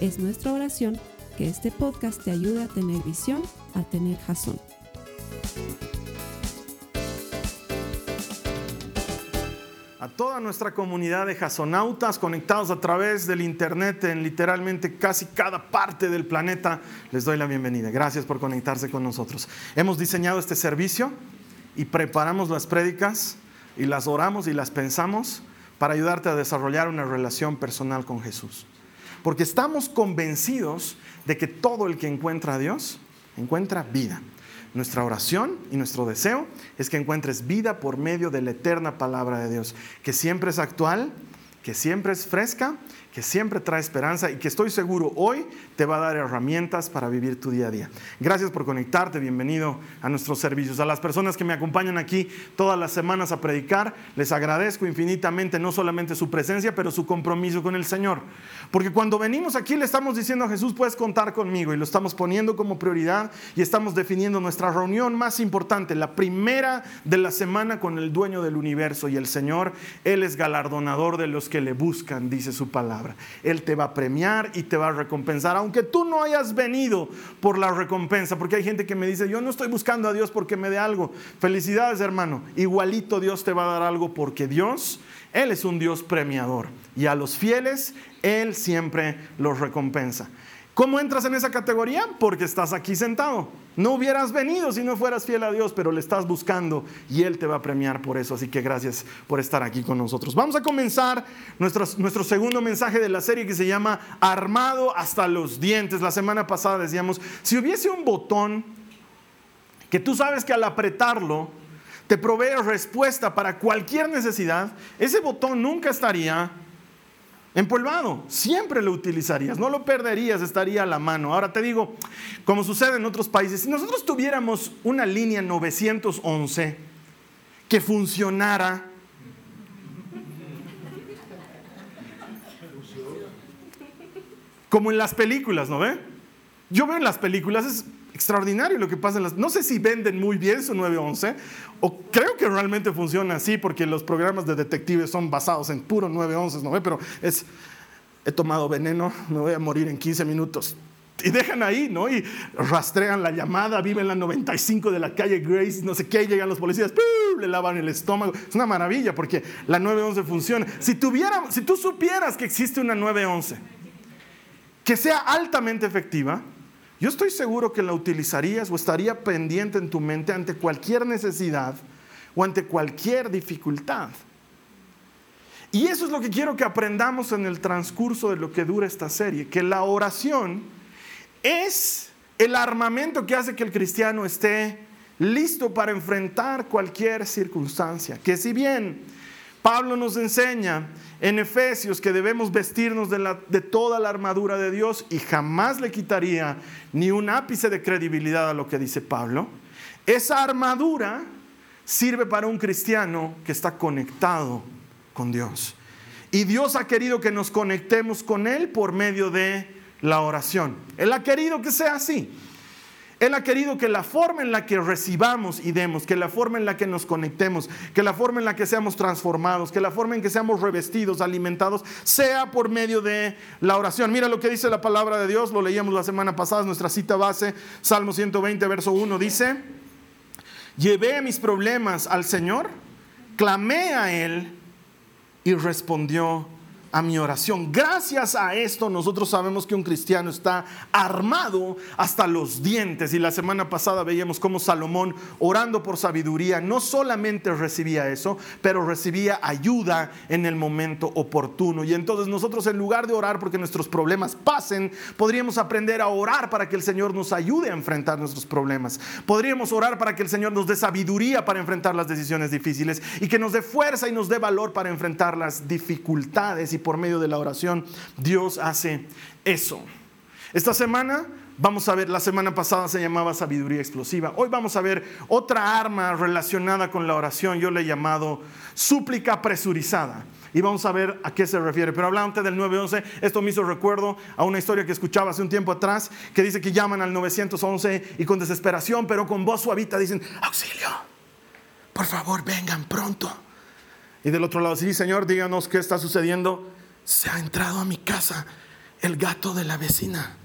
Es nuestra oración que este podcast te ayude a tener visión, a tener jazón. A toda nuestra comunidad de jasonautas conectados a través del internet en literalmente casi cada parte del planeta, les doy la bienvenida. Gracias por conectarse con nosotros. Hemos diseñado este servicio y preparamos las prédicas y las oramos y las pensamos para ayudarte a desarrollar una relación personal con Jesús. Porque estamos convencidos de que todo el que encuentra a Dios encuentra vida. Nuestra oración y nuestro deseo es que encuentres vida por medio de la eterna palabra de Dios, que siempre es actual, que siempre es fresca que siempre trae esperanza y que estoy seguro hoy te va a dar herramientas para vivir tu día a día. Gracias por conectarte, bienvenido a nuestros servicios. A las personas que me acompañan aquí todas las semanas a predicar, les agradezco infinitamente no solamente su presencia, pero su compromiso con el Señor. Porque cuando venimos aquí le estamos diciendo a Jesús, puedes contar conmigo y lo estamos poniendo como prioridad y estamos definiendo nuestra reunión más importante, la primera de la semana con el dueño del universo y el Señor. Él es galardonador de los que le buscan, dice su palabra. Él te va a premiar y te va a recompensar, aunque tú no hayas venido por la recompensa, porque hay gente que me dice, yo no estoy buscando a Dios porque me dé algo. Felicidades, hermano. Igualito Dios te va a dar algo porque Dios, Él es un Dios premiador y a los fieles, Él siempre los recompensa. ¿Cómo entras en esa categoría? Porque estás aquí sentado. No hubieras venido si no fueras fiel a Dios, pero le estás buscando y Él te va a premiar por eso. Así que gracias por estar aquí con nosotros. Vamos a comenzar nuestro, nuestro segundo mensaje de la serie que se llama Armado hasta los dientes. La semana pasada decíamos, si hubiese un botón que tú sabes que al apretarlo te provee respuesta para cualquier necesidad, ese botón nunca estaría Empolvado, siempre lo utilizarías, no lo perderías, estaría a la mano. Ahora te digo, como sucede en otros países, si nosotros tuviéramos una línea 911 que funcionara, como en las películas, ¿no ve? Yo veo en las películas, es extraordinario lo que pasa en las... No sé si venden muy bien su 911 o creo que realmente funciona así porque los programas de detectives son basados en puro 911, ¿no? Pero es, he tomado veneno, me voy a morir en 15 minutos. Y dejan ahí, ¿no? Y rastrean la llamada, viven en la 95 de la calle Grace, no sé qué, llegan los policías, le lavan el estómago. Es una maravilla porque la 911 funciona. Si, tuviera, si tú supieras que existe una 911 que sea altamente efectiva, yo estoy seguro que la utilizarías o estaría pendiente en tu mente ante cualquier necesidad o ante cualquier dificultad. Y eso es lo que quiero que aprendamos en el transcurso de lo que dura esta serie, que la oración es el armamento que hace que el cristiano esté listo para enfrentar cualquier circunstancia, que si bien Pablo nos enseña en Efesios que debemos vestirnos de, toda la armadura de Dios y jamás le quitaría ni un ápice de credibilidad a lo que dice Pablo. Esa armadura sirve para un cristiano que está conectado con Dios. Y Dios ha querido que nos conectemos con Él por medio de la oración. Él ha querido que sea así. Él ha querido que la forma en la que recibamos y demos, que la forma en la que nos conectemos, que la forma en la que seamos transformados, que la forma en que seamos revestidos, alimentados, sea por medio de la oración. Mira lo que dice la palabra de Dios, lo leíamos la semana pasada, nuestra cita base, Salmo 120, verso 1, dice, llevé mis problemas al Señor, clamé a Él y respondió a mi oración. Gracias a esto nosotros sabemos que un cristiano está armado hasta los dientes. Y la semana pasada veíamos cómo Salomón, orando por sabiduría, no solamente recibía eso, pero recibía ayuda en el momento oportuno. Y entonces nosotros en lugar de orar porque nuestros problemas pasen, podríamos aprender a orar para que el Señor nos ayude a enfrentar nuestros problemas. Podríamos orar para que el Señor nos dé sabiduría para enfrentar las decisiones difíciles y que nos dé fuerza y nos dé valor para enfrentar las dificultades y por medio de la oración Dios hace eso. Esta semana vamos a ver, la semana pasada se llamaba sabiduría explosiva. Hoy vamos a ver otra arma relacionada con la oración. Yo le he llamado súplica presurizada. Y vamos a ver a qué se refiere. Pero hablando del 911, esto me hizo recuerdo a una historia que escuchaba hace un tiempo atrás, que dice que llaman al 911 y con desesperación, pero con voz suavita dicen, auxilio, por favor, vengan pronto. Y del otro lado, sí, señor, díganos qué está sucediendo. Se ha entrado a mi casa el gato de la vecina.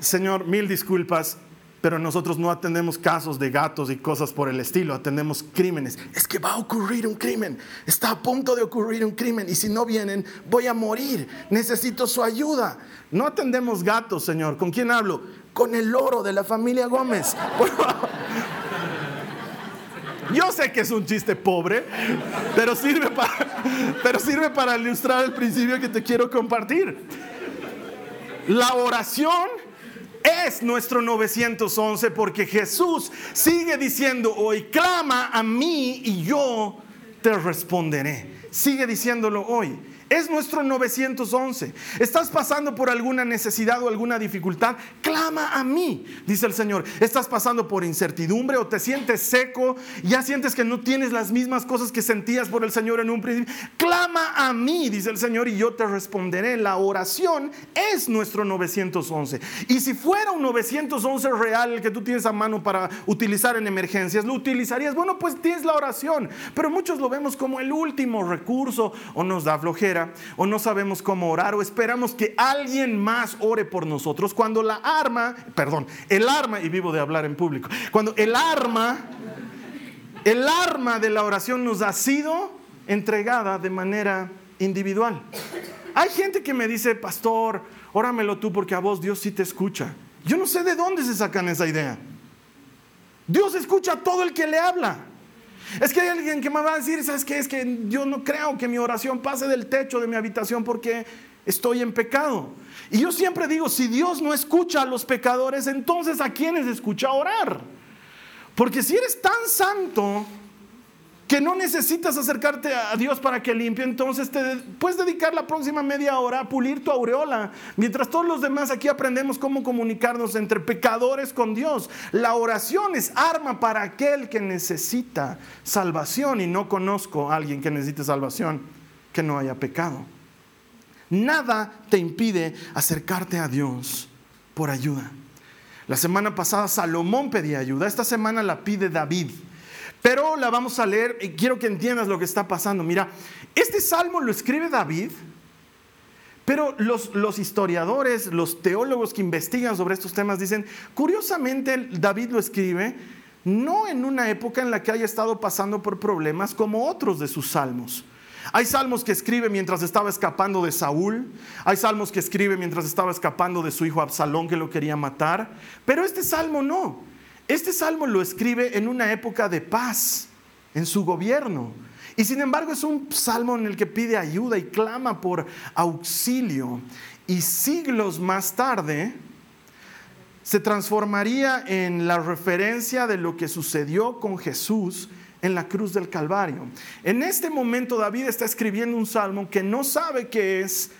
Señor, mil disculpas, pero nosotros no atendemos casos de gatos y cosas por el estilo, atendemos crímenes. Es que va a ocurrir un crimen, está a punto de ocurrir un crimen y si no vienen voy a morir, necesito su ayuda. No atendemos gatos, Señor. ¿Con quién hablo? Con el loro de la familia Gómez. Yo sé que es un chiste pobre, pero sirve para, ilustrar el principio que te quiero compartir. La oración es nuestro 911 porque Jesús sigue diciendo hoy, clama a mí y yo te responderé. Sigue diciéndolo hoy. Es nuestro 911. ¿Estás pasando por alguna necesidad o alguna dificultad? Clama a mí, dice el Señor. ¿Estás pasando por incertidumbre o te sientes seco? ¿Ya sientes que no tienes las mismas cosas que sentías por el Señor en un principio? Clama a mí, dice el Señor, y yo te responderé. La oración es nuestro 911. Y si fuera un 911 real el que tú tienes a mano para utilizar en emergencias, ¿lo utilizarías? Bueno, pues tienes la oración. Pero muchos lo vemos como el último recurso o nos da flojera o no sabemos cómo orar o esperamos que alguien más ore por nosotros cuando la arma, perdón, el arma, y vivo de hablar en público, cuando el arma, el arma de la oración nos ha sido entregada de manera individual. Hay gente que me dice, pastor, óramelo tú porque a vos Dios sí te escucha. Yo no sé de dónde se sacan esa idea. Dios escucha a todo el que le habla. Es que hay alguien que me va a decir, ¿sabes qué? Es que yo no creo que mi oración pase del techo de mi habitación porque estoy en pecado. Y yo siempre digo, si Dios no escucha a los pecadores, entonces ¿a quiénes escucha orar? Porque si eres tan santo, que no necesitas acercarte a Dios para que limpie, entonces te puedes dedicar la próxima media hora a pulir tu aureola, mientras todos los demás aquí aprendemos cómo comunicarnos entre pecadores con Dios. La oración es arma para aquel que necesita salvación y no conozco a alguien que necesite salvación que no haya pecado. Nada te impide acercarte a Dios por ayuda. La semana pasada Salomón pedía ayuda, esta semana la pide David. Pero la vamos a leer y quiero que entiendas lo que está pasando. Mira, este salmo lo escribe David, pero los, historiadores, los teólogos que investigan sobre estos temas dicen, curiosamente David lo escribe no en una época en la que haya estado pasando por problemas como otros de sus salmos. Hay salmos que escribe mientras estaba escapando de Saúl, hay salmos que escribe mientras estaba escapando de su hijo Absalón que lo quería matar, pero este salmo no. Este salmo lo escribe en una época de paz en su gobierno. Y sin embargo es un salmo en el que pide ayuda y clama por auxilio. Y siglos más tarde se transformaría en la referencia de lo que sucedió con Jesús en la cruz del Calvario. En este momento David está escribiendo un salmo que no sabe que es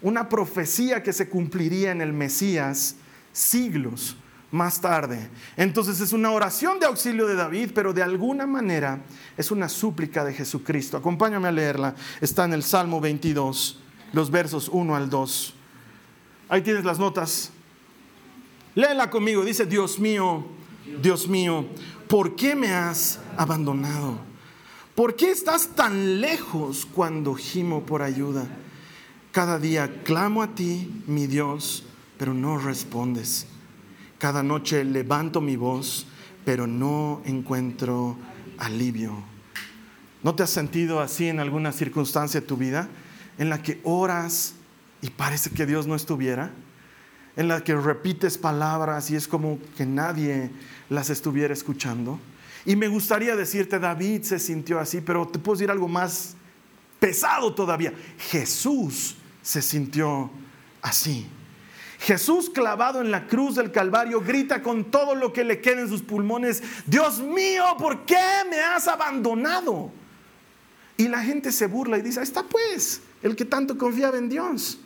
una profecía que se cumpliría en el Mesías siglos más tarde. Entonces es una oración de auxilio de David, pero de alguna manera es una súplica de Jesucristo. Acompáñame a leerla. Está en el Salmo 22, los versos 1 al 2. Ahí tienes las notas. Léela conmigo. Dice, Dios mío, Dios mío, ¿por qué me has abandonado? ¿Por qué estás tan lejos cuando gimo por ayuda? Cada día clamo a ti, mi Dios, pero no respondes. Cada noche levanto mi voz, pero no encuentro alivio. ¿No te has sentido así en alguna circunstancia de tu vida en la que oras y parece que Dios no estuviera? En la que repites palabras y es como que nadie las estuviera escuchando. Y me gustaría decirte, David se sintió así, pero te puedo decir algo más pesado todavía. Jesús se sintió así. Jesús clavado en la cruz del Calvario grita con todo lo que le queda en sus pulmones, Dios mío, ¿por qué me has abandonado? Y la gente se burla y dice, ahí está pues, el que tanto confiaba en Dios.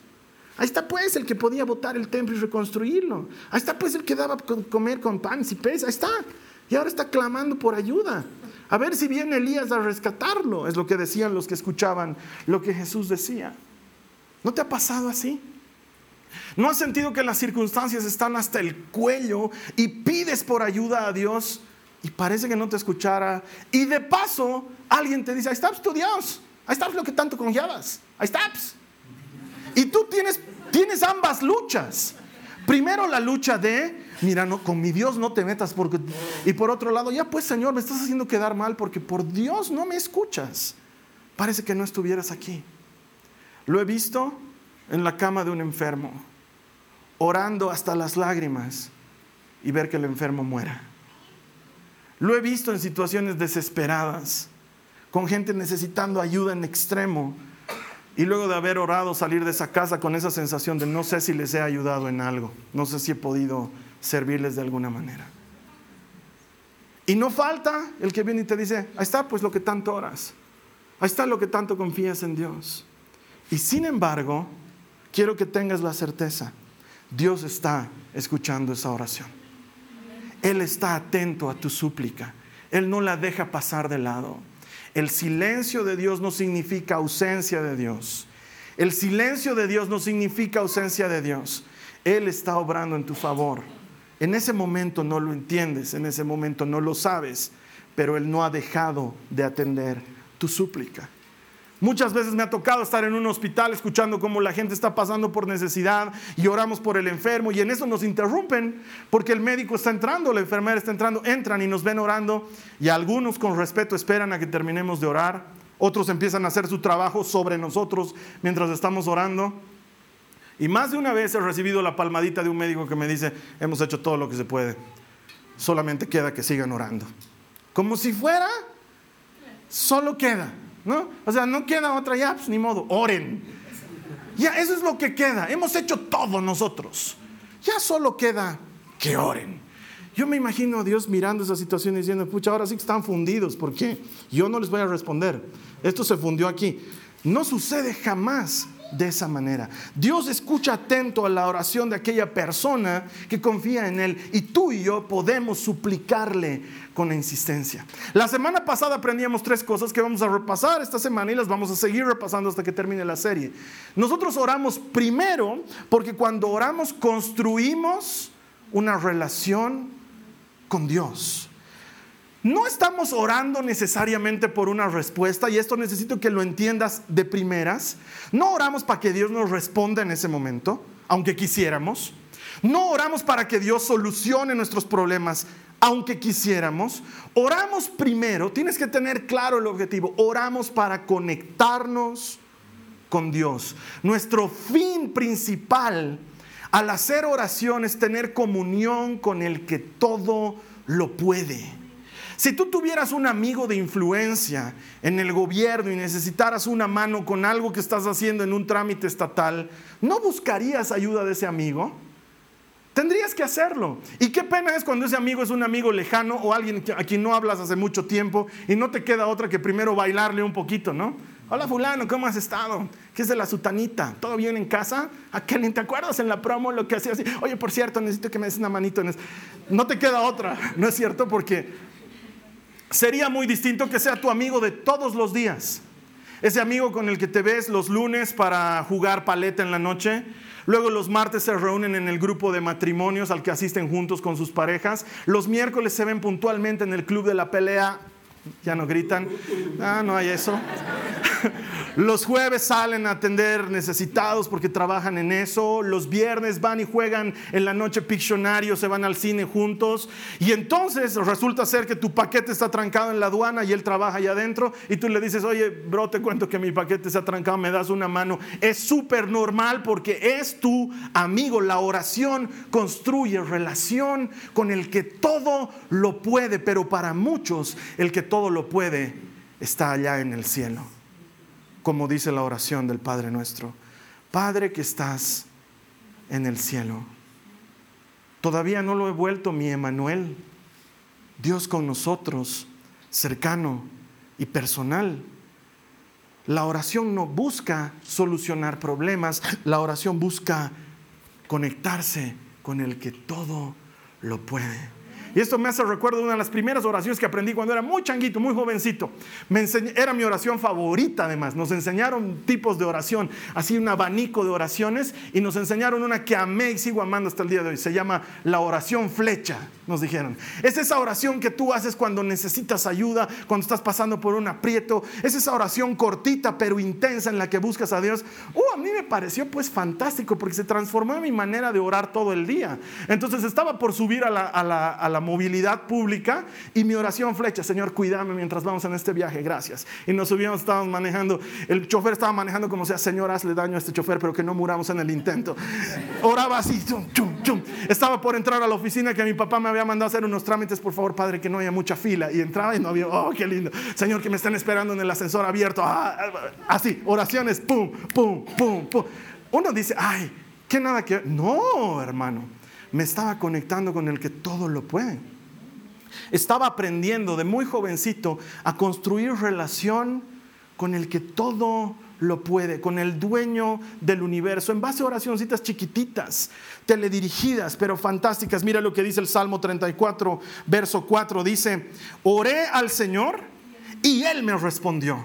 Ahí está pues el que podía botar el templo y reconstruirlo. Ahí está pues el que daba comer con panes y peces. Ahí está. Y ahora está clamando por ayuda. A ver si viene Elías a rescatarlo. Es lo que decían los que escuchaban lo que Jesús decía. ¿No te ha pasado así? ¿No has sentido que las circunstancias están hasta el cuello y pides por ayuda a Dios y parece que no te escuchara? Y de paso alguien te dice, ahí está tu Dios, ahí está lo que tanto confiabas, ahí está. Y tú tienes, tienes ambas luchas. Primero la lucha de, mira, no, con mi Dios no te metas porque... Y por otro lado, ya pues Señor, me estás haciendo quedar mal porque por Dios no me escuchas. Parece que no estuvieras aquí. Lo he visto en la cama de un enfermo, orando hasta las lágrimas y ver que el enfermo muera. Lo he visto en situaciones desesperadas, con gente necesitando ayuda en extremo, y luego de haber orado salir de esa casa con esa sensación de no sé si les he ayudado en algo, no sé si he podido servirles de alguna manera. Y no falta el que viene y te dice, ahí está pues lo que tanto oras, ahí está lo que tanto confías en Dios. Y sin embargo, quiero que tengas la certeza, Dios está escuchando esa oración. Él está atento a tu súplica. Él no la deja pasar de lado. El silencio de Dios no significa ausencia de Dios. El silencio de Dios no significa ausencia de Dios. Él está obrando en tu favor. En ese momento no lo entiendes, en ese momento no lo sabes, pero Él no ha dejado de atender tu súplica. Muchas veces me ha tocado estar en un hospital escuchando cómo la gente está pasando por necesidad y oramos por el enfermo y en eso nos interrumpen porque el médico está entrando, la enfermera está entrando, entran y nos ven orando y algunos con respeto esperan a que terminemos de orar, otros empiezan a hacer su trabajo sobre nosotros mientras estamos orando. Y más de una vez he recibido la palmadita de un médico que me dice, hemos hecho todo lo que se puede, solamente queda que sigan orando. Como si fuera, solo queda. ¿No? O sea, no queda otra ya, pues ni modo, oren. Ya, eso es lo que queda. Hemos hecho todo nosotros. Ya solo queda que oren. Yo me imagino a Dios mirando esa situación y diciendo, pucha, ahora sí que están fundidos, porque yo no les voy a responder. Esto se fundió aquí. No sucede jamás de esa manera. Dios escucha atento a la oración de aquella persona que confía en Él y tú y yo podemos suplicarle con insistencia. La semana pasada aprendíamos tres cosas que vamos a repasar esta semana y las vamos a seguir repasando hasta que termine la serie. Nosotros oramos primero porque cuando oramos construimos una relación con Dios. No estamos orando necesariamente por una respuesta, y esto necesito que lo entiendas de primeras. No oramos para que Dios nos responda en ese momento, aunque quisiéramos. No oramos para que Dios solucione nuestros problemas, aunque quisiéramos. Oramos primero, tienes que tener claro el objetivo, oramos para conectarnos con Dios. Nuestro fin principal al hacer oración es tener comunión con el que todo lo puede. Si tú tuvieras un amigo de influencia en el gobierno y necesitaras una mano con algo que estás haciendo en un trámite estatal, ¿no buscarías ayuda de ese amigo? Tendrías que hacerlo. Y qué pena es cuando ese amigo es un amigo lejano o alguien a quien no hablas hace mucho tiempo y no te queda otra que primero bailarle un poquito, ¿no? Hola fulano, ¿cómo has estado? ¿Qué es de la sutanita? ¿Todo bien en casa? ¿A qué te acuerdas en la promo lo que hacía así? Oye, por cierto, necesito que me des una manito en. No te queda otra, ¿no es cierto? Porque sería muy distinto que sea tu amigo de todos los días. Ese amigo con el que te ves los lunes para jugar paleta en la noche. Luego los martes se reúnen en el grupo de matrimonios al que asisten juntos con sus parejas. Los miércoles se ven puntualmente en el club de la pelea ya no gritan. Ah, no hay eso. Los jueves salen a atender necesitados porque trabajan en eso. Los viernes van y juegan en la noche Piccionario, se van al cine juntos. Y entonces resulta ser que tu paquete está trancado en la aduana y él trabaja allá adentro. Y tú le dices, oye, bro, te cuento que mi paquete está trancado, me das una mano. Es súper normal porque es tu amigo. La oración construye relación con el que todo lo puede, pero para muchos el que todo lo puede está allá en el cielo, como dice la oración del Padre nuestro. Padre que estás en el cielo. Todavía no lo he vuelto mi Emanuel, Dios con nosotros, cercano y personal. La oración no busca solucionar problemas, la oración busca conectarse con el que todo lo puede. Y esto me hace recuerdo una de las primeras oraciones que aprendí cuando era muy changuito, muy jovencito. Era mi oración favorita además. Nos enseñaron tipos de oración, así un abanico de oraciones y nos enseñaron una que amé y sigo amando hasta el día de hoy. Se llama la oración flecha, nos dijeron. Es esa oración que tú haces cuando necesitas ayuda, cuando estás pasando por un aprieto. Es esa oración cortita pero intensa en la que buscas a Dios. Uh, a mí me pareció pues fantástico porque se transformó en mi manera de orar todo el día. Entonces estaba por subir a la, a a la movilidad pública y mi oración flecha, Señor, cuídame mientras vamos en este viaje, gracias. Y nos subíamos, estábamos manejando, el chofer estaba manejando como sea, Señor, hazle daño a este chofer, pero que no muramos en el intento. Oraba así, chum, chum, chum. Estaba por entrar a la oficina que mi papá me había mandado a hacer unos trámites, por favor, Padre, que no haya mucha fila. Y entraba y no había, oh, qué lindo. Señor, que me están esperando en el ascensor abierto. Ah, así, oraciones, pum, pum, pum, pum. Uno dice, ay, que nada que... No, hermano me estaba conectando con el que todo lo puede. Estaba aprendiendo de muy jovencito a construir relación con el que todo lo puede, con el dueño del universo, en base a oracioncitas chiquititas, teledirigidas, pero fantásticas. Mira lo que dice el Salmo 34, verso 4, dice, oré al Señor y Él me respondió,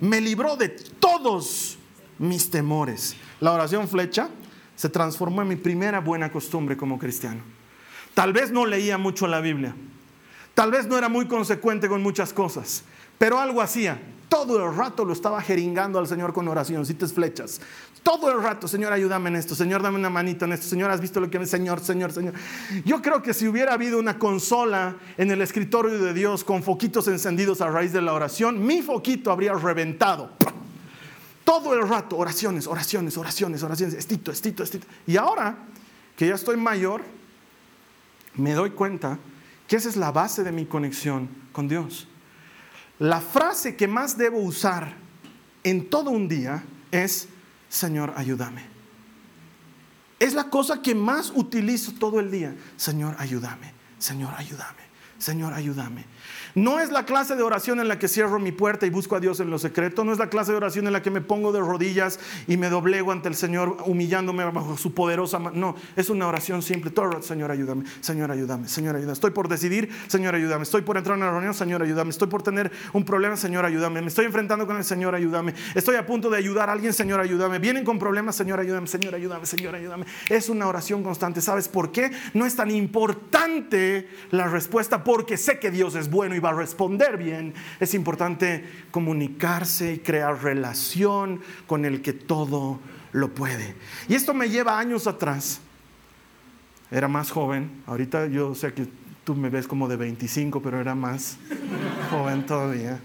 me libró de todos mis temores. La oración flecha se transformó en mi primera buena costumbre como cristiano. Tal vez no leía mucho la Biblia, tal vez no era muy consecuente con muchas cosas, pero algo hacía. Todo el rato lo estaba jeringando al Señor con oracioncitas flechas. Todo el rato, Señor, ayúdame en esto. Señor, dame una manita en esto. Señor, ¿has visto lo que me... Señor, Señor, Señor. Yo creo que si hubiera habido una consola en el escritorio de Dios con foquitos encendidos a raíz de la oración, mi foquito habría reventado. Todo el rato, oraciones, oraciones, oraciones, oraciones, estito, estito, estito. Y ahora que ya estoy mayor, me doy cuenta que esa es la base de mi conexión con Dios. La frase que más debo usar en todo un día es, Señor, ayúdame. Es la cosa que más utilizo todo el día. Señor, ayúdame. Señor, ayúdame. Señor, ayúdame. No es la clase de oración en la que cierro mi puerta y busco a Dios en lo secreto. No es la clase de oración en la que me pongo de rodillas y me doblego ante el Señor humillándome bajo su poderosa mano. No, es una oración simple. Señor, ayúdame. Señor, ayúdame. Señor, ayúdame. Estoy por decidir. Señor, ayúdame. Estoy por entrar en una reunión. Señor, ayúdame. Estoy por tener un problema. Señor, ayúdame. Me estoy enfrentando con el Señor, ayúdame. Estoy a punto de ayudar a alguien. Señor, ayúdame. Vienen con problemas. Señor, ayúdame. Señor, ayúdame. Señor, ayúdame. Es una oración constante. ¿Sabes por qué? No es tan importante la respuesta porque sé que Dios es bueno y va a responder bien, es importante comunicarse y crear relación con el que todo lo puede. Y esto me lleva años atrás. Era más joven, ahorita yo sé que tú me ves como de 25, pero era más joven todavía.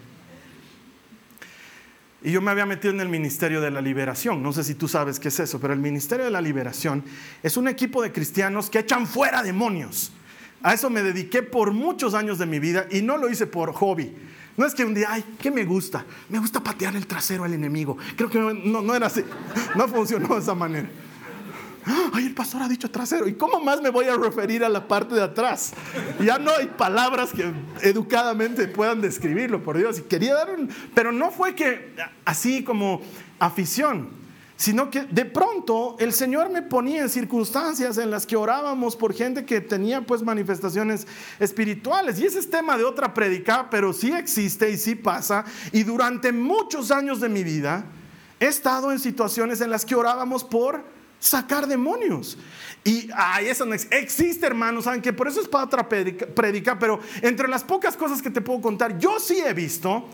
Y yo me había metido en el Ministerio de la Liberación. No sé si tú sabes qué es eso, pero el Ministerio de la Liberación es un equipo de cristianos que echan fuera demonios. A eso me dediqué por muchos años de mi vida y no lo hice por hobby. No es que un día, ay, ¿qué me gusta? Me gusta patear el trasero al enemigo. Creo que no, no era así. No funcionó de esa manera. Ay, el pastor ha dicho trasero. ¿Y cómo más me voy a referir a la parte de atrás? Ya no hay palabras que educadamente puedan describirlo, por Dios. Y quería dar un... Pero no fue que así como afición sino que de pronto el Señor me ponía en circunstancias en las que orábamos por gente que tenía pues manifestaciones espirituales. Y ese es tema de otra predica, pero sí existe y sí pasa. Y durante muchos años de mi vida he estado en situaciones en las que orábamos por sacar demonios. Y ay, eso no existe, hermanos, saben que por eso es para predica, pero entre las pocas cosas que te puedo contar, yo sí he visto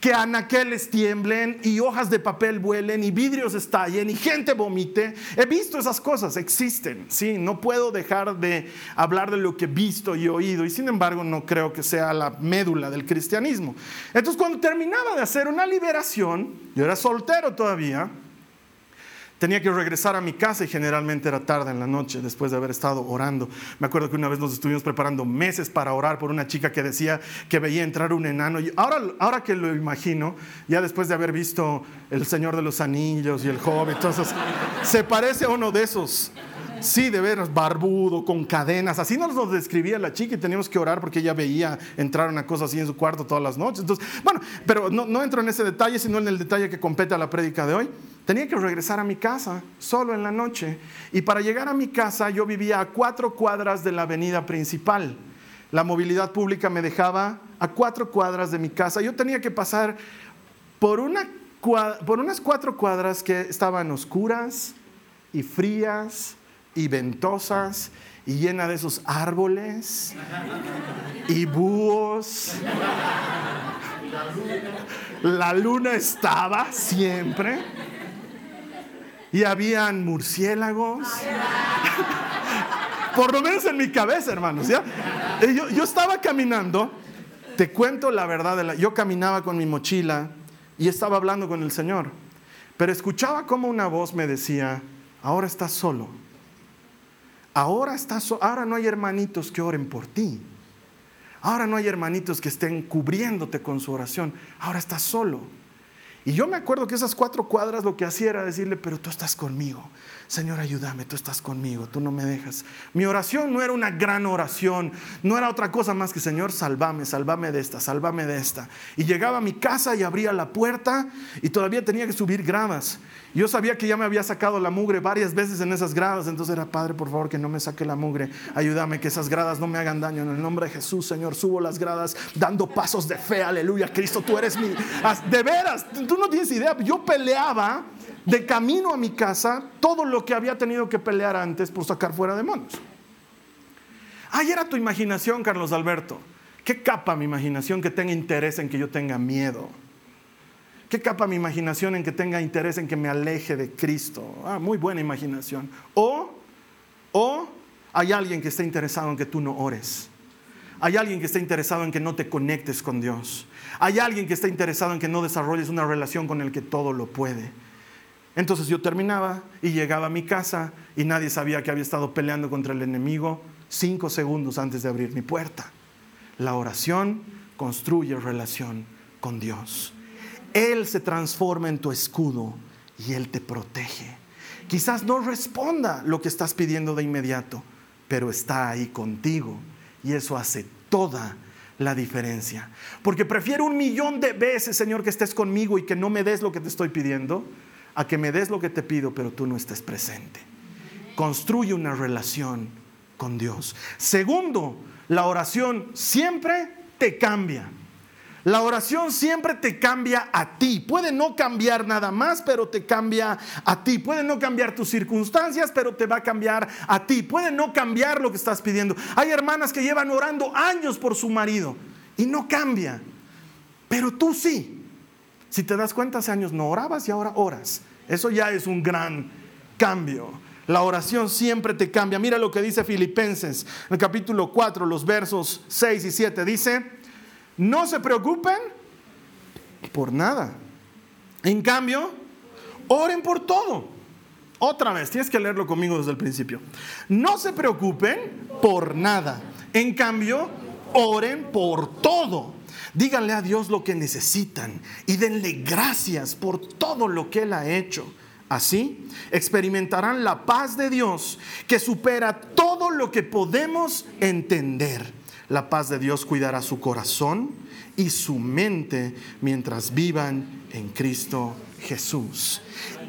que anaqueles tiemblen y hojas de papel vuelen y vidrios estallen y gente vomite. He visto esas cosas, existen, sí, no puedo dejar de hablar de lo que he visto y oído y sin embargo no creo que sea la médula del cristianismo. Entonces cuando terminaba de hacer una liberación, yo era soltero todavía, Tenía que regresar a mi casa y generalmente era tarde en la noche después de haber estado orando. Me acuerdo que una vez nos estuvimos preparando meses para orar por una chica que decía que veía entrar un enano. Y ahora, ahora que lo imagino, ya después de haber visto El Señor de los Anillos y El Joven, entonces se parece a uno de esos Sí, de veras, barbudo, con cadenas. Así nos lo describía la chica y teníamos que orar porque ella veía entrar una cosa así en su cuarto todas las noches. Entonces, bueno, pero no, no entro en ese detalle, sino en el detalle que compete a la prédica de hoy. Tenía que regresar a mi casa solo en la noche. Y para llegar a mi casa yo vivía a cuatro cuadras de la avenida principal. La movilidad pública me dejaba a cuatro cuadras de mi casa. Yo tenía que pasar por, una, por unas cuatro cuadras que estaban oscuras y frías y ventosas y llena de esos árboles y búhos. La luna estaba siempre y habían murciélagos. Por lo menos en mi cabeza, hermanos. ¿ya? Yo, yo estaba caminando, te cuento la verdad, yo caminaba con mi mochila y estaba hablando con el Señor, pero escuchaba como una voz me decía, ahora estás solo Ahora, estás, ahora no hay hermanitos que oren por ti. Ahora no hay hermanitos que estén cubriéndote con su oración. Ahora estás solo. Y yo me acuerdo que esas cuatro cuadras lo que hacía era decirle, pero tú estás conmigo. Señor, ayúdame, tú estás conmigo, tú no me dejas. Mi oración no era una gran oración, no era otra cosa más que, Señor, salvame, salvame de esta, salvame de esta. Y llegaba a mi casa y abría la puerta y todavía tenía que subir gradas. Yo sabía que ya me había sacado la mugre varias veces en esas gradas, entonces era, Padre, por favor, que no me saque la mugre. Ayúdame, que esas gradas no me hagan daño. En el nombre de Jesús, Señor, subo las gradas dando pasos de fe. Aleluya, Cristo, tú eres mi... De veras, tú no tienes idea. Yo peleaba de camino a mi casa todo lo que había tenido que pelear antes por sacar fuera demonios. Ahí era tu imaginación, Carlos Alberto. ¿Qué capa mi imaginación que tenga interés en que yo tenga miedo? ¿Qué capa mi imaginación en que tenga interés en que me aleje de Cristo? Ah, muy buena imaginación. O, o hay alguien que está interesado en que tú no ores. Hay alguien que está interesado en que no te conectes con Dios. Hay alguien que está interesado en que no desarrolles una relación con el que todo lo puede. Entonces yo terminaba y llegaba a mi casa y nadie sabía que había estado peleando contra el enemigo cinco segundos antes de abrir mi puerta. La oración construye relación con Dios. Él se transforma en tu escudo y Él te protege. Quizás no responda lo que estás pidiendo de inmediato, pero está ahí contigo y eso hace toda la diferencia. Porque prefiero un millón de veces, Señor, que estés conmigo y que no me des lo que te estoy pidiendo, a que me des lo que te pido, pero tú no estés presente. Construye una relación con Dios. Segundo, la oración siempre te cambia. La oración siempre te cambia a ti. Puede no cambiar nada más, pero te cambia a ti. Puede no cambiar tus circunstancias, pero te va a cambiar a ti. Puede no cambiar lo que estás pidiendo. Hay hermanas que llevan orando años por su marido y no cambia. Pero tú sí. Si te das cuenta, hace años no orabas y ahora oras. Eso ya es un gran cambio. La oración siempre te cambia. Mira lo que dice Filipenses, en el capítulo 4, los versos 6 y 7. Dice, no se preocupen por nada. En cambio, oren por todo. Otra vez, tienes que leerlo conmigo desde el principio. No se preocupen por nada. En cambio, oren por todo. Díganle a Dios lo que necesitan y denle gracias por todo lo que Él ha hecho. Así experimentarán la paz de Dios que supera todo lo que podemos entender. La paz de Dios cuidará su corazón y su mente mientras vivan en Cristo Jesús.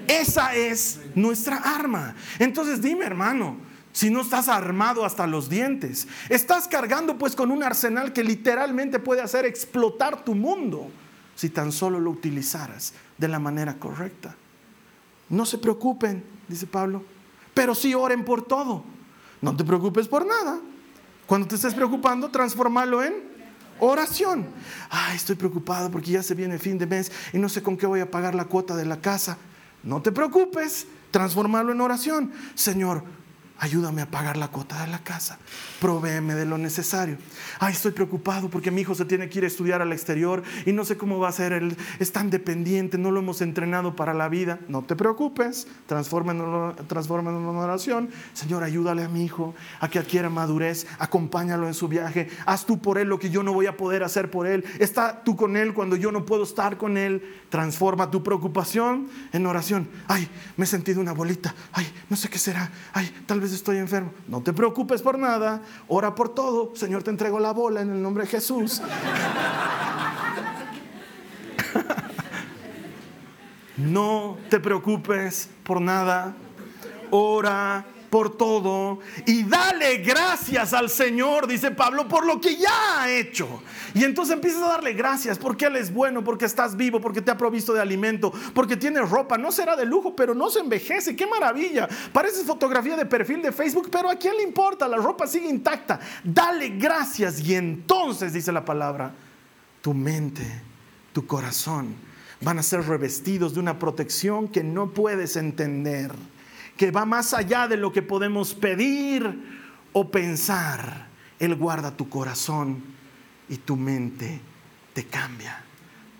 Esa es nuestra arma. Entonces dime hermano, si no estás armado hasta los dientes. Estás cargando pues con un arsenal que literalmente puede hacer explotar tu mundo si tan solo lo utilizaras de la manera correcta. No se preocupen, dice Pablo, pero sí oren por todo. No te preocupes por nada. Cuando te estés preocupando, transformarlo en oración. Ay, estoy preocupado porque ya se viene el fin de mes y no sé con qué voy a pagar la cuota de la casa. No te preocupes, transformarlo en oración. Señor, Ayúdame a pagar la cuota de la casa. Provéeme de lo necesario. Ay, estoy preocupado porque mi hijo se tiene que ir a estudiar al exterior y no sé cómo va a ser. Él es tan dependiente, no lo hemos entrenado para la vida. No te preocupes, transfórmalo en una oración. Señor, ayúdale a mi hijo a que adquiera madurez. Acompáñalo en su viaje. Haz tú por él lo que yo no voy a poder hacer por él. Está tú con él cuando yo no puedo estar con él. Transforma tu preocupación en oración. Ay, me he sentido una bolita. Ay, no sé qué será. Ay, tal vez estoy enfermo. No te preocupes por nada, ora por todo. Señor, te entrego la bola en el nombre de Jesús. no te preocupes por nada, ora por todo y dale gracias al Señor, dice Pablo, por lo que ya ha hecho. Y entonces empiezas a darle gracias porque Él es bueno, porque estás vivo, porque te ha provisto de alimento, porque tienes ropa. No será de lujo, pero no se envejece. ¡Qué maravilla! Parece fotografía de perfil de Facebook, pero ¿a quién le importa? La ropa sigue intacta. Dale gracias y entonces, dice la palabra, tu mente, tu corazón van a ser revestidos de una protección que no puedes entender que va más allá de lo que podemos pedir o pensar. Él guarda tu corazón y tu mente te cambia,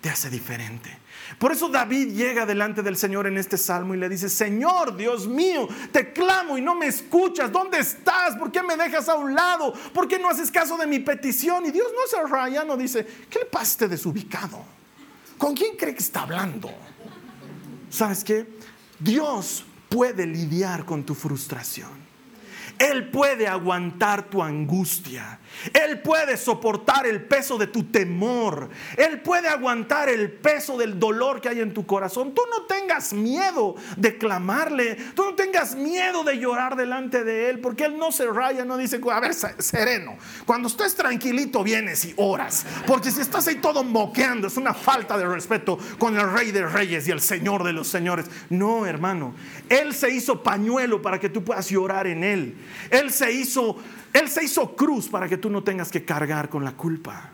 te hace diferente. Por eso David llega delante del Señor en este salmo y le dice, Señor, Dios mío, te clamo y no me escuchas. ¿Dónde estás? ¿Por qué me dejas a un lado? ¿Por qué no haces caso de mi petición? Y Dios no se raya, no dice, ¿qué le pasa este desubicado? ¿Con quién cree que está hablando? ¿Sabes qué? Dios puede lidiar con tu frustración. Él puede aguantar tu angustia. Él puede soportar el peso de tu temor. Él puede aguantar el peso del dolor que hay en tu corazón. Tú no tengas miedo de clamarle. Tú no tengas miedo de llorar delante de Él. Porque Él no se raya, no dice, a ver, sereno. Cuando estés tranquilito vienes y oras. Porque si estás ahí todo moqueando, es una falta de respeto con el Rey de Reyes y el Señor de los Señores. No, hermano. Él se hizo pañuelo para que tú puedas llorar en Él. Él se hizo, él se hizo cruz para que tú no tengas que cargar con la culpa.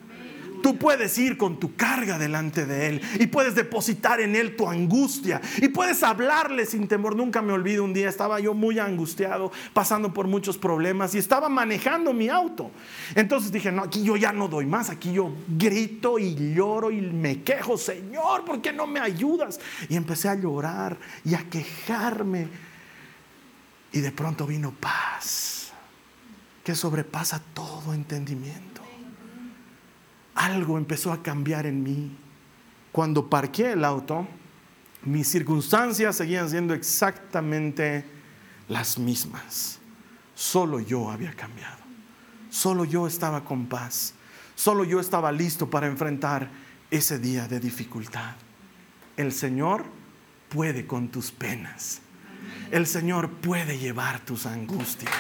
Tú puedes ir con tu carga delante de Él y puedes depositar en Él tu angustia y puedes hablarle sin temor. Nunca me olvido un día, estaba yo muy angustiado, pasando por muchos problemas y estaba manejando mi auto. Entonces dije, no, aquí yo ya no doy más, aquí yo grito y lloro y me quejo, Señor, ¿por qué no me ayudas? Y empecé a llorar y a quejarme y de pronto vino paz que sobrepasa todo entendimiento. Algo empezó a cambiar en mí. Cuando parqué el auto, mis circunstancias seguían siendo exactamente las mismas. Solo yo había cambiado. Solo yo estaba con paz. Solo yo estaba listo para enfrentar ese día de dificultad. El Señor puede con tus penas el Señor puede llevar tus angustias.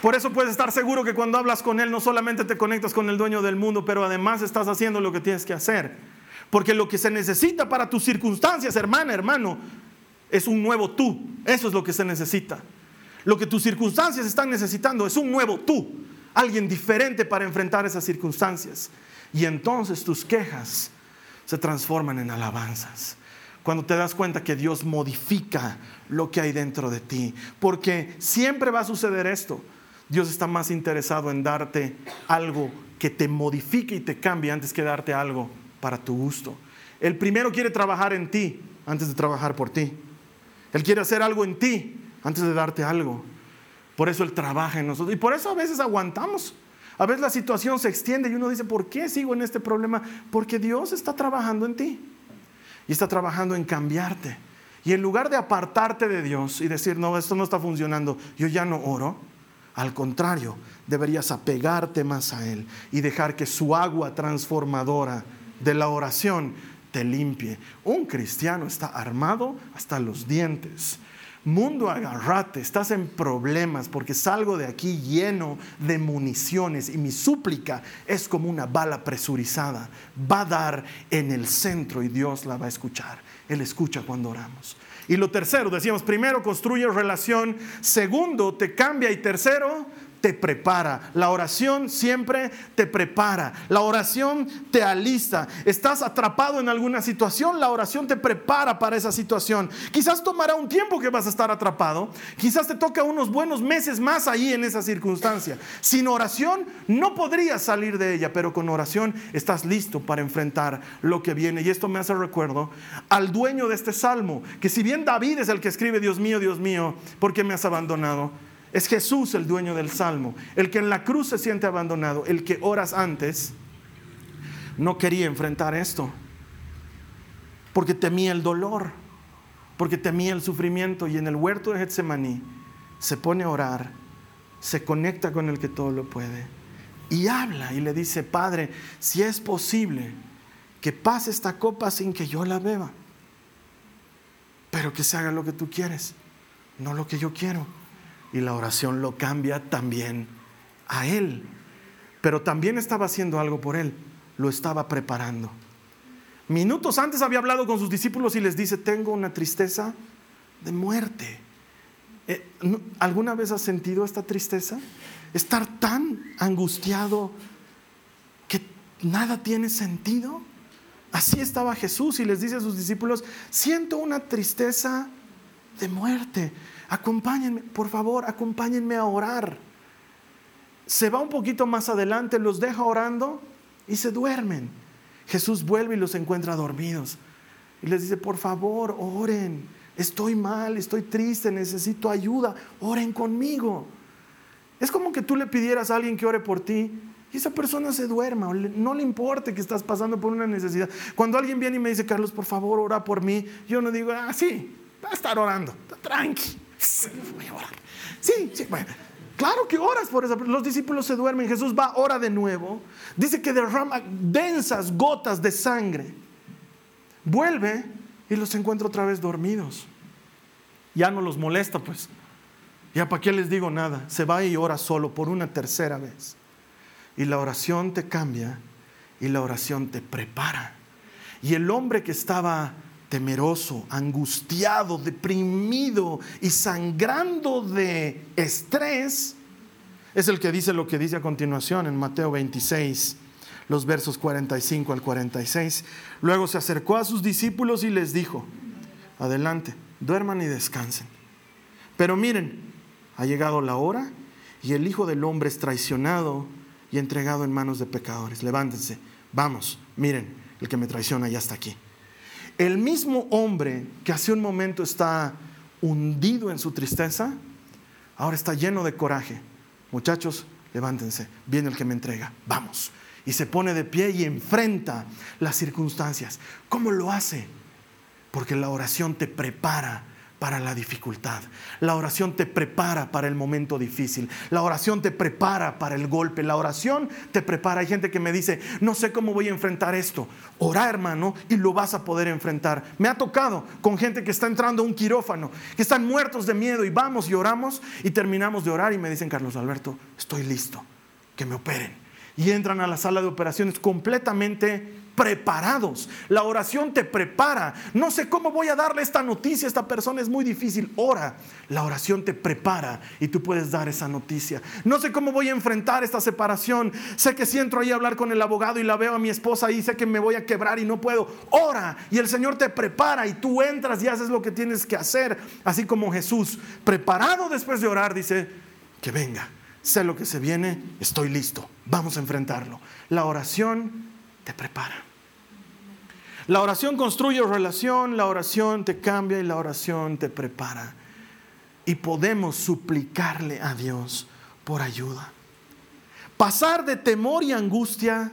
Por eso puedes estar seguro que cuando hablas con Él no solamente te conectas con el dueño del mundo, pero además estás haciendo lo que tienes que hacer. Porque lo que se necesita para tus circunstancias, hermana, hermano, es un nuevo tú. Eso es lo que se necesita. Lo que tus circunstancias están necesitando es un nuevo tú alguien diferente para enfrentar esas circunstancias. Y entonces tus quejas se transforman en alabanzas. Cuando te das cuenta que Dios modifica lo que hay dentro de ti. Porque siempre va a suceder esto. Dios está más interesado en darte algo que te modifique y te cambie antes que darte algo para tu gusto. El primero quiere trabajar en ti antes de trabajar por ti. Él quiere hacer algo en ti antes de darte algo. Por eso Él trabaja en nosotros. Y por eso a veces aguantamos. A veces la situación se extiende y uno dice, ¿por qué sigo en este problema? Porque Dios está trabajando en ti. Y está trabajando en cambiarte. Y en lugar de apartarte de Dios y decir, no, esto no está funcionando, yo ya no oro, al contrario, deberías apegarte más a Él y dejar que su agua transformadora de la oración te limpie. Un cristiano está armado hasta los dientes mundo agarrate, estás en problemas porque salgo de aquí lleno de municiones y mi súplica es como una bala presurizada. Va a dar en el centro y Dios la va a escuchar. Él escucha cuando oramos. Y lo tercero, decíamos, primero construye relación, segundo te cambia y tercero te prepara. La oración siempre te prepara. La oración te alista. Estás atrapado en alguna situación, la oración te prepara para esa situación. Quizás tomará un tiempo que vas a estar atrapado. Quizás te toca unos buenos meses más ahí en esa circunstancia. Sin oración no podrías salir de ella, pero con oración estás listo para enfrentar lo que viene. Y esto me hace recuerdo al dueño de este salmo, que si bien David es el que escribe, Dios mío, Dios mío, ¿por qué me has abandonado? Es Jesús el dueño del salmo, el que en la cruz se siente abandonado, el que horas antes no quería enfrentar esto, porque temía el dolor, porque temía el sufrimiento y en el huerto de Getsemaní se pone a orar, se conecta con el que todo lo puede y habla y le dice, Padre, si es posible que pase esta copa sin que yo la beba, pero que se haga lo que tú quieres, no lo que yo quiero. Y la oración lo cambia también a él, pero también estaba haciendo algo por él, lo estaba preparando. Minutos antes había hablado con sus discípulos y les dice, tengo una tristeza de muerte. Eh, ¿Alguna vez has sentido esta tristeza? Estar tan angustiado que nada tiene sentido. Así estaba Jesús y les dice a sus discípulos, siento una tristeza de muerte. Acompáñenme, por favor, acompáñenme a orar. Se va un poquito más adelante, los deja orando y se duermen. Jesús vuelve y los encuentra dormidos. Y les dice, por favor, oren. Estoy mal, estoy triste, necesito ayuda. Oren conmigo. Es como que tú le pidieras a alguien que ore por ti y esa persona se duerma, no le importe que estás pasando por una necesidad. Cuando alguien viene y me dice, Carlos, por favor, ora por mí, yo no digo, ah, sí, va a estar orando, tranqui, Sí, sí, bueno. Claro que oras por eso. Los discípulos se duermen. Jesús va, ora de nuevo. Dice que derrama densas gotas de sangre. Vuelve y los encuentra otra vez dormidos. Ya no los molesta, pues. Ya para qué les digo nada. Se va y ora solo por una tercera vez. Y la oración te cambia y la oración te prepara. Y el hombre que estaba temeroso, angustiado, deprimido y sangrando de estrés, es el que dice lo que dice a continuación en Mateo 26, los versos 45 al 46. Luego se acercó a sus discípulos y les dijo, adelante, duerman y descansen. Pero miren, ha llegado la hora y el Hijo del Hombre es traicionado y entregado en manos de pecadores. Levántense, vamos, miren, el que me traiciona ya está aquí. El mismo hombre que hace un momento está hundido en su tristeza, ahora está lleno de coraje. Muchachos, levántense, viene el que me entrega, vamos. Y se pone de pie y enfrenta las circunstancias. ¿Cómo lo hace? Porque la oración te prepara para la dificultad. La oración te prepara para el momento difícil. La oración te prepara para el golpe. La oración te prepara. Hay gente que me dice, no sé cómo voy a enfrentar esto. Ora, hermano, y lo vas a poder enfrentar. Me ha tocado con gente que está entrando a un quirófano, que están muertos de miedo y vamos y oramos y terminamos de orar y me dicen, Carlos Alberto, estoy listo, que me operen. Y entran a la sala de operaciones completamente preparados. La oración te prepara. No sé cómo voy a darle esta noticia a esta persona, es muy difícil. Ora, la oración te prepara y tú puedes dar esa noticia. No sé cómo voy a enfrentar esta separación. Sé que si entro ahí a hablar con el abogado y la veo a mi esposa y sé que me voy a quebrar y no puedo. Ora y el Señor te prepara y tú entras y haces lo que tienes que hacer. Así como Jesús, preparado después de orar, dice, que venga. Sé lo que se viene, estoy listo. Vamos a enfrentarlo. La oración te prepara. La oración construye relación, la oración te cambia y la oración te prepara. Y podemos suplicarle a Dios por ayuda. Pasar de temor y angustia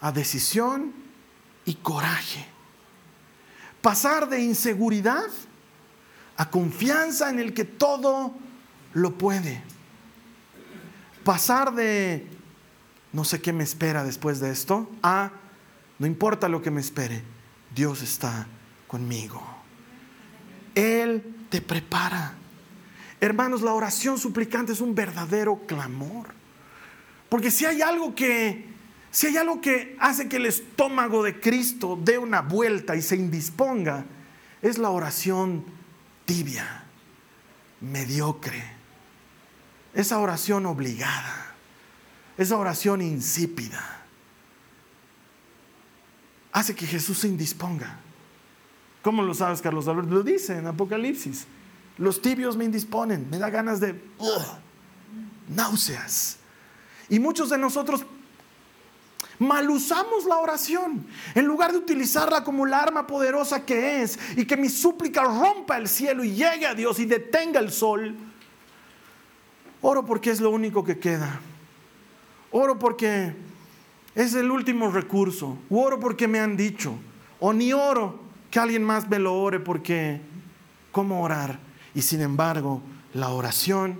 a decisión y coraje. Pasar de inseguridad a confianza en el que todo lo puede. Pasar de no sé qué me espera después de esto a no importa lo que me espere, Dios está conmigo. Él te prepara. Hermanos, la oración suplicante es un verdadero clamor. Porque si hay algo que si hay algo que hace que el estómago de Cristo dé una vuelta y se indisponga, es la oración tibia, mediocre. Esa oración obligada, esa oración insípida hace que Jesús se indisponga. ¿Cómo lo sabes, Carlos Alberto? Lo dice en Apocalipsis. Los tibios me indisponen, me da ganas de náuseas. Y muchos de nosotros mal usamos la oración en lugar de utilizarla como la arma poderosa que es y que mi súplica rompa el cielo y llegue a Dios y detenga el sol. Oro porque es lo único que queda. Oro porque Es el último recurso. oro porque me han dicho. O ni oro, que alguien más me lo ore porque ¿cómo orar? Y sin embargo, la oración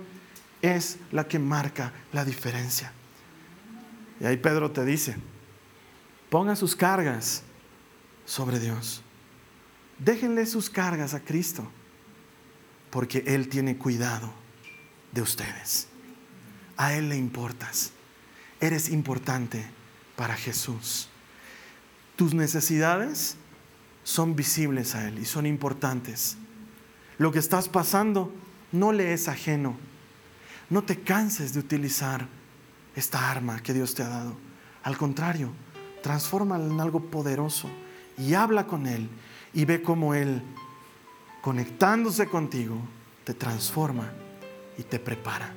es la que marca la diferencia. Y ahí Pedro te dice, ponga sus cargas sobre Dios. Déjenle sus cargas a Cristo, porque Él tiene cuidado de ustedes. A Él le importas. Eres importante para Jesús. Tus necesidades son visibles a Él y son importantes. Lo que estás pasando no le es ajeno. No te canses de utilizar esta arma que Dios te ha dado. Al contrario, transfórmala en algo poderoso y habla con Él y ve cómo Él, conectándose contigo, te transforma y te prepara.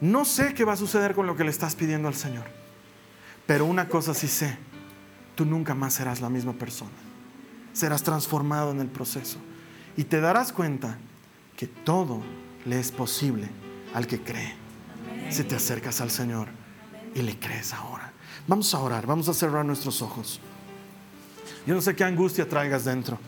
No sé qué va a suceder con lo que le estás pidiendo al Señor, pero una cosa sí sé, tú nunca más serás la misma persona. Serás transformado en el proceso y te darás cuenta que todo le es posible al que cree. Si te acercas al Señor y le crees ahora. Vamos a orar, vamos a cerrar nuestros ojos. Yo no sé qué angustia traigas dentro.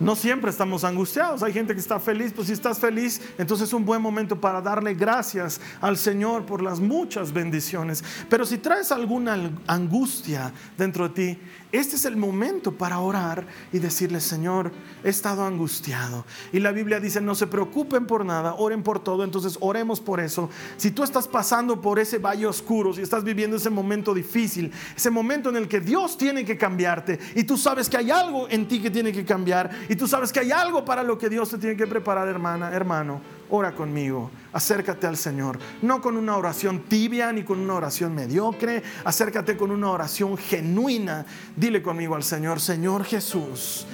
No siempre estamos angustiados. Hay gente que está feliz. Pues si estás feliz, entonces es un buen momento para darle gracias al Señor por las muchas bendiciones. Pero si traes alguna angustia dentro de ti, este es el momento para orar y decirle, Señor, he estado angustiado. Y la Biblia dice, no se preocupen por nada, oren por todo. Entonces oremos por eso. Si tú estás pasando por ese valle oscuro, si estás viviendo ese momento difícil, ese momento en el que Dios tiene que cambiarte y tú sabes que hay algo en ti que tiene que cambiar y tú sabes que hay algo para lo que Dios te tiene que preparar, hermana, hermano, ora conmigo, acércate al Señor, no con una oración tibia ni con una oración mediocre, acércate con una oración genuina. Dile conmigo al Señor, Señor Jesús,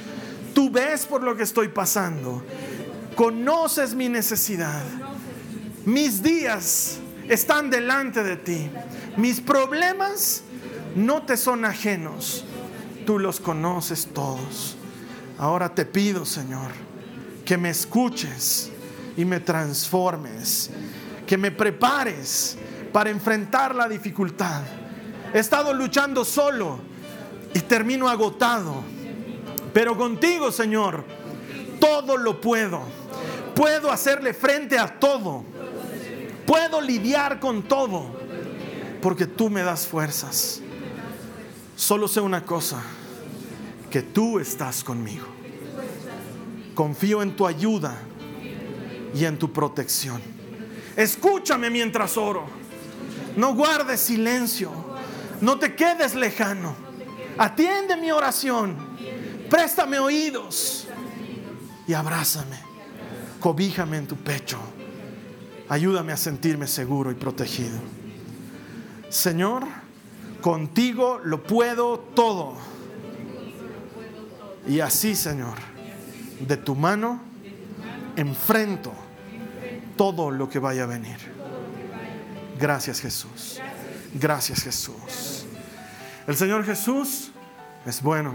tú ves por lo que estoy pasando, conoces mi necesidad, mis días están delante de ti, mis problemas no te son ajenos, tú los conoces todos. Ahora te pido, Señor, que me escuches y me transformes, que me prepares para enfrentar la dificultad. He estado luchando solo y termino agotado, pero contigo, Señor, todo lo puedo. Puedo hacerle frente a todo. Puedo lidiar con todo, porque tú me das fuerzas. Solo sé una cosa, que tú estás conmigo. Confío en tu ayuda y en tu protección. Escúchame mientras oro. No guardes silencio. No te quedes lejano. Atiende mi oración. Préstame oídos y abrázame. Cobíjame en tu pecho. Ayúdame a sentirme seguro y protegido. Señor, contigo lo puedo todo. Y así, Señor, de tu mano enfrento todo lo que vaya a venir. Gracias Jesús. Gracias Jesús. El Señor Jesús es bueno.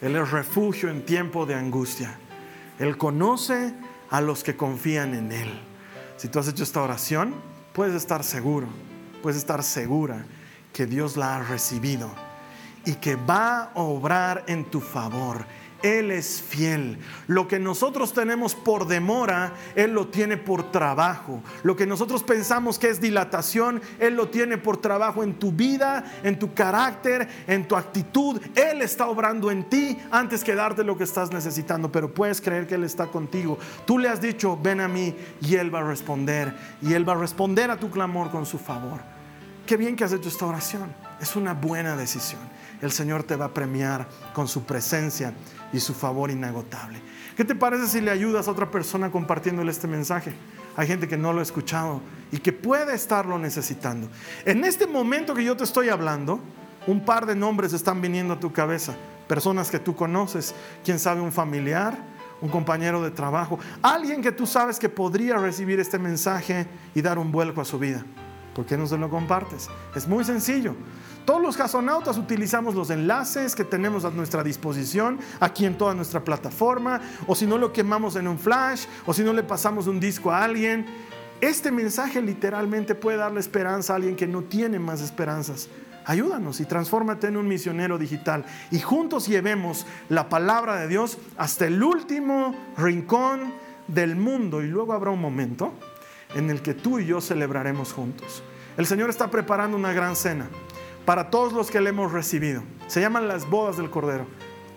Él es refugio en tiempo de angustia. Él conoce a los que confían en Él. Si tú has hecho esta oración, puedes estar seguro, puedes estar segura que Dios la ha recibido y que va a obrar en tu favor él es fiel. Lo que nosotros tenemos por demora, Él lo tiene por trabajo. Lo que nosotros pensamos que es dilatación, Él lo tiene por trabajo en tu vida, en tu carácter, en tu actitud. Él está obrando en ti antes que darte lo que estás necesitando, pero puedes creer que Él está contigo. Tú le has dicho, ven a mí y Él va a responder. Y Él va a responder a tu clamor con su favor. Qué bien que has hecho esta oración. Es una buena decisión. El Señor te va a premiar con su presencia y su favor inagotable. ¿Qué te parece si le ayudas a otra persona compartiéndole este mensaje? Hay gente que no lo ha escuchado y que puede estarlo necesitando. En este momento que yo te estoy hablando, un par de nombres están viniendo a tu cabeza. Personas que tú conoces, quién sabe, un familiar, un compañero de trabajo, alguien que tú sabes que podría recibir este mensaje y dar un vuelco a su vida. ¿Por qué no se lo compartes? Es muy sencillo. Todos los gasonautas utilizamos los enlaces que tenemos a nuestra disposición aquí en toda nuestra plataforma, o si no lo quemamos en un flash, o si no le pasamos un disco a alguien. Este mensaje literalmente puede darle esperanza a alguien que no tiene más esperanzas. ayúdanos y transfórmate en un misionero digital y juntos llevemos la palabra de Dios hasta el último rincón del mundo y luego habrá un momento en el que tú y yo celebraremos juntos. El Señor está preparando una gran cena para todos los que le hemos recibido. Se llaman las bodas del Cordero.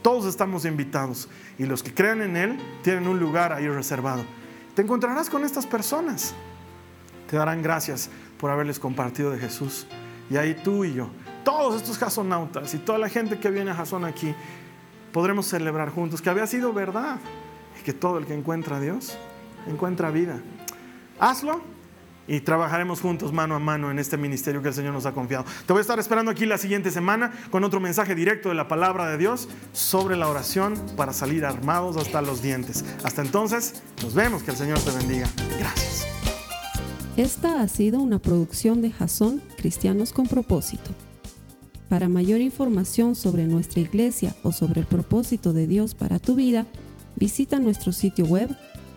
Todos estamos invitados y los que crean en Él tienen un lugar ahí reservado. Te encontrarás con estas personas. Te darán gracias por haberles compartido de Jesús. Y ahí tú y yo, todos estos jasonautas y toda la gente que viene a Jasón aquí, podremos celebrar juntos que había sido verdad y que todo el que encuentra a Dios encuentra vida. Hazlo y trabajaremos juntos mano a mano en este ministerio que el Señor nos ha confiado. Te voy a estar esperando aquí la siguiente semana con otro mensaje directo de la palabra de Dios sobre la oración para salir armados hasta los dientes. Hasta entonces, nos vemos, que el Señor te bendiga. Gracias. Esta ha sido una producción de Jason Cristianos con Propósito. Para mayor información sobre nuestra iglesia o sobre el propósito de Dios para tu vida, visita nuestro sitio web